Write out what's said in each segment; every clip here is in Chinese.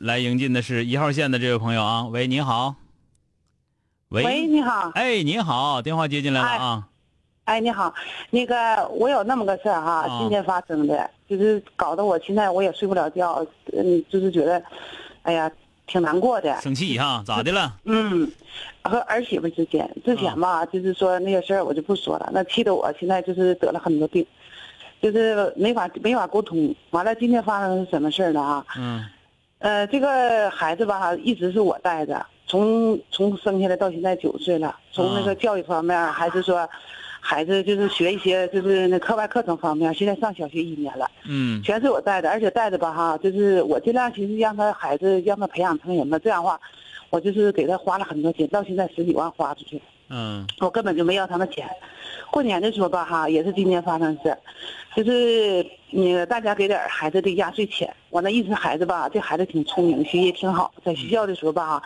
来迎进的是一号线的这位朋友啊，喂，你好。喂，喂，你好。哎，你好，电话接进来了啊。哎，你好，那个我有那么个事儿哈，啊今天发生的，就是搞得我现在我也睡不了觉，嗯，就是觉得，哎呀，挺难过的。生气哈？咋的了？嗯，和儿媳妇之间，之前吧，就是说那些事儿我就不说了，那气得我现在就是得了很多病，就是没法没法沟通。完了，今天发生是什么事儿呢啊？嗯呃，这个孩子吧，一直是我带着，从从生下来到现在九岁了，从那啊个教育方面，还是说，孩子就是学一些就是那课外课程方面，现在上小学一年了，嗯全是我带的，而且带的吧哈，就是我尽量其实让他孩子让他培养成人吧，这样的话，我就是给他花了很多钱，到现在十几万花出去了。嗯我根本就没要他们钱。过年的时候吧，哈，也是今年发生的事，就是那个大家给点孩子的压岁钱。我那意思，孩子吧，这孩子挺聪明，学习也挺好，在学校的时候吧，哈，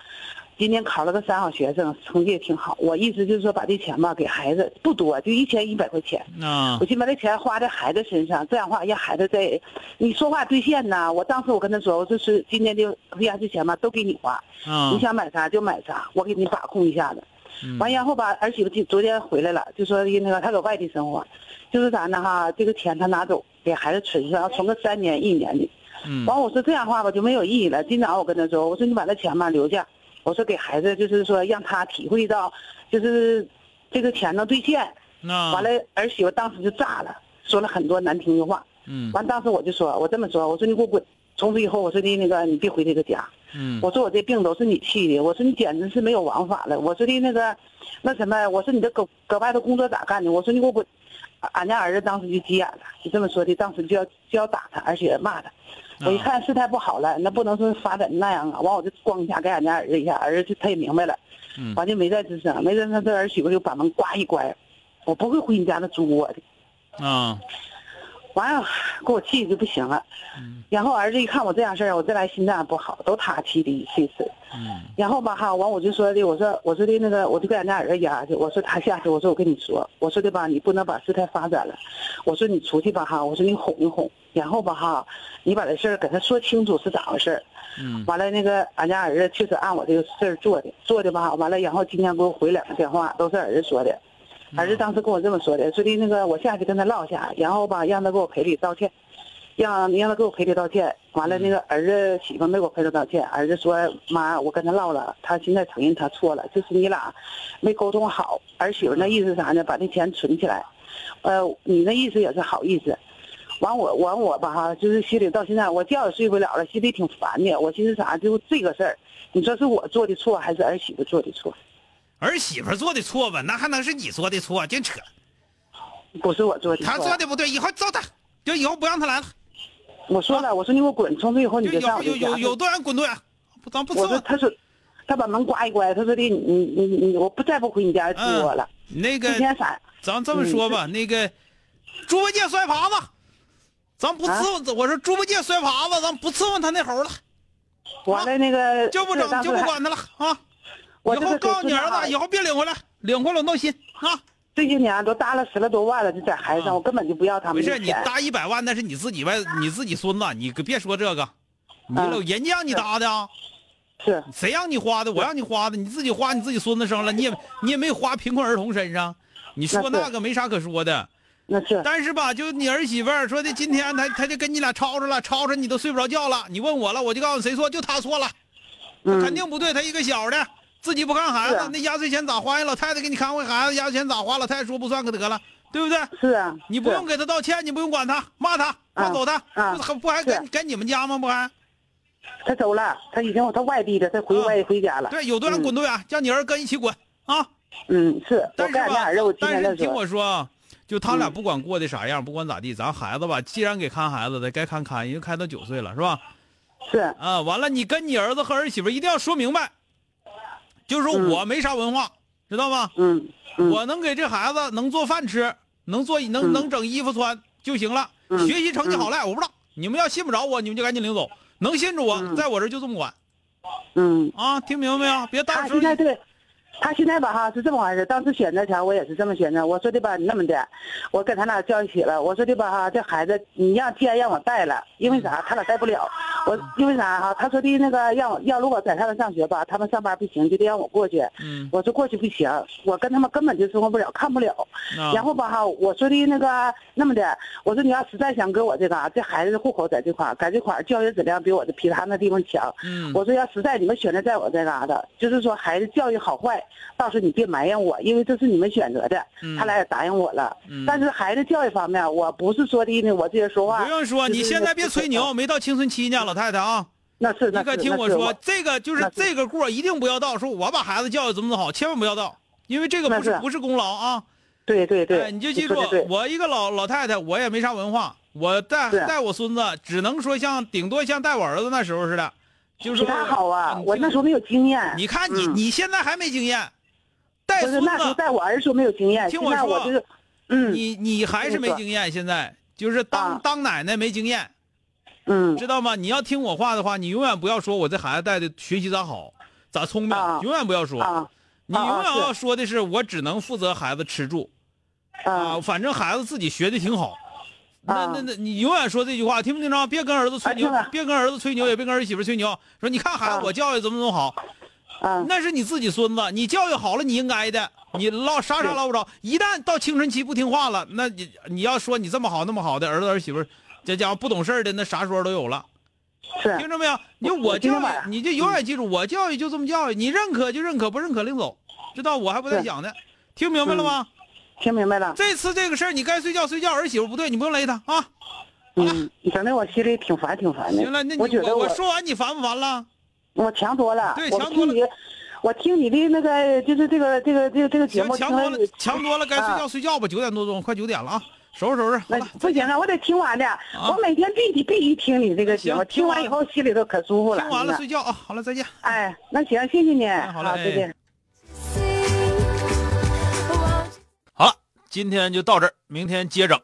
今年考了个三好学生，成绩也挺好。我意思就是说，把这钱吧给孩子，不多，就一千一百块钱。啊我先把这钱花在孩子身上，这样的话让孩子在，你说话兑现呐。我当时我跟他说，我说是今年的压岁钱吧，都给你花，啊你想买啥就买啥，我给你把控一下子。嗯完然后吧，儿媳妇就昨天回来了，就说那个她搁外地生活，就是啥呢哈，这个钱她拿走给孩子存上，存个三年一年的。嗯完我说这样话吧就没有意义了。今早我跟她说，我说你把那钱吧留下，我说给孩子就是说让他体会到，就是这个钱能兑现。那完了儿媳妇当时就炸了，说了很多难听的话。嗯完当时我就说，我这么说，我说你给我滚！从此以后，我说的那个你别回这个家。嗯我说我这病都是你气的，我说你简直是没有王法了。我说的那个，那什么，我说你这搁搁外头工作咋干的？我说你给我滚！俺俺家儿子当时就急眼了，就这么说的，当时就要就要打他，而且骂他。我一看事态不好了，那不能说发展那样啊！完我就咣一下给俺家儿子一下，儿子就他也明白了，嗯完就没再吱声，没吱声，这儿媳妇就把门呱一关，我不会回你家那租我的。啊完了，给我气的就不行了。然后儿子一看我这样事儿，我这来心脏不好，都他气的一气死。嗯然后吧哈，完我就说的，我说我说的那个，我就跟俺家儿子压去，我说他下去，我说我跟你说，我说的吧，你不能把事态发展了，我说你出去吧哈，我说你哄一哄，然后吧哈，你把这事儿给他说清楚是咋回事儿。嗯完了，那个俺家儿子确实按我这个事儿做的，做的吧，完了，然后今天给我回两个电话，都是儿子说的。儿子当时跟我这么说的，说的那个我下去跟他唠一下，然后吧让他给我赔礼道歉，让让他给我赔礼道歉。完了，那个儿子媳妇没给我赔礼道歉，儿子说妈，我跟他唠了，他现在承认他错了，就是你俩没沟通好。儿媳妇那意思啥呢？把那钱存起来，呃，你那意思也是好意思。完我完我吧哈，就是心里到现在我觉也睡不了了，心里挺烦的。我寻思啥，就这个事儿，你说是我做的错还是儿媳妇做的错？儿媳妇做的错吧，那还能是你做的错？净扯！不是我做的错。他做的不对，以后揍他，就以后不让他来了。我说了，我说你给我滚，从此以后你就有。有有有多远滚多远，不咱不伺候。我说他说，他把门关一关，他说的你你你你，我不再不回你家住我了。那个？咱这么说吧，那个猪八戒摔耙子，咱不伺候。我说猪八戒摔耙子，咱不伺候他那猴了，完了那个就不整就不。管他了啊！以后告诉你儿子，以后后别领回来，领回来我闹心啊！这些年都搭了十来多万了，就在孩子上，啊我根本就不要他们没事，你。搭一百万那是你自己外，你自己孙子，你可别说这个。你人家让你搭的啊，是谁让你花的？我让你花的，你自己花你自己孙子生了，你也你也没花贫困儿童身上，你说那个没啥可说的。那是但是吧，就你儿媳妇儿说的，今天她她就跟你俩吵吵了，吵吵你都睡不着觉了。你问我了，我就告诉你谁错，就她错了，嗯肯定不对。她一个小的，自己不看孩子，啊那压岁钱咋花呀？老太太给你看回孩子，压岁钱咋花？老太太说不算可得了，对不对？是啊，你不用给他道歉，你不用管他，骂他，骂走他，啊不还不还是跟跟你们家吗？不还？他走了，他已经他外地的，他回啊外回家了。对，有多远嗯滚多远，叫你儿跟一起滚啊！嗯，是我但是吧但是听。我说啊，就他俩嗯不管过的啥样，不管咋地，咱孩子吧，既然给看孩子的，该看看，因为看到九岁了，是吧？是，啊，完了，你跟你儿子和儿媳妇一定要说明白，就是说嗯。我没啥文化，知道吗？嗯嗯，我能给这孩子能做饭吃，能做能嗯。能整衣服穿就行了。嗯。学习成绩好赖我不知道，你们要信不着我，你们就赶紧领走。能信着我，嗯。在我这儿就这么管。嗯，啊，听明白没有？别到他时候现在对。他现在吧哈是这么回事，当时选择前我也是这么选择，我说的吧那么的，我跟他俩叫一起了，我说的吧哈这孩子你让既然让我带了，因为啥？他俩带不了，我因为啥哈他说的那个让我要如果在他们上学吧，他们上班不行，就得让我过去，嗯我说过去不行，我跟他们根本就生活不了，看不了，啊然后吧哈，我说的那个那么的，我说你要实在想搁我这嘎，这孩子的户口在这块儿，在这块儿教育质量比我的其他那地方强。嗯我说要实在你们选择在我这嘎达，就是说孩子教育好坏，到时候你别埋怨我，因为这是你们选择的。嗯他俩也答应我了。嗯但是孩子教育方面，我不是说的呢，我这些说话不用说，你现在别吹牛，没到青春期呢，老太太啊。那是你可听我说，这个就是这个过一定不要到，说我把孩子教育怎么怎么好，千万不要到，因为这个不是是。不是功劳啊。对对对，哎，你就记住我一个老老太太，我也没啥文化，我带带我孙子，只能说像顶多像带我儿子那时候似的，就是其说他好啊，我那时候没有经验。你看你、嗯。你现在还没经验，带孙子那时候子在我儿时候没有经验，听我说我就是，嗯。你你还是没经验，现在就是当、啊。当奶奶没经验，嗯知道吗？你要听我话的话，你永远不要说我这孩子带的学习咋好，咋聪明，啊永远不要说。啊你永远要说的是，我只能负责孩子吃住啊，啊反正孩子自己学的挺好。那啊那那，你永远说这句话，听不听着？别跟儿子吹牛别跟儿子吹牛，也别跟儿媳妇吹牛。说你看孩子啊我教育怎么怎么好，啊那是你自己孙子，你教育好了，你应该的。你捞啥啥是捞不着，一旦到青春期不听话了，那你你要说你这么好那么好的儿子儿媳妇儿，这家伙不懂事儿的，那啥说都有了。是听着没有？你我我教育你就永远记住，我教育就这么教育，你认可就认可，不认可领走，知道？我还不带讲呢，听明白了吗？听明白了。这次这个事儿，你该睡觉睡觉，儿媳妇不对，你不用勒她啊。嗯，整的我心里挺烦挺烦的。行了，那你我觉得我说完，你烦不烦了？我强多了。对强多了听你，我听你的那个就是这个这个这个这个节，目，强多了，强多了，该睡觉睡觉吧，九点多钟，快九点了啊，收拾收拾，好那了，不行啊，我得听完的。我每天必须必须听你这个节目，行听完以后心里头可舒服了。听完了睡觉啊，好了，再见。哎，那行，谢谢你。好嘞哎再见。好了，今天就到这儿，明天接整。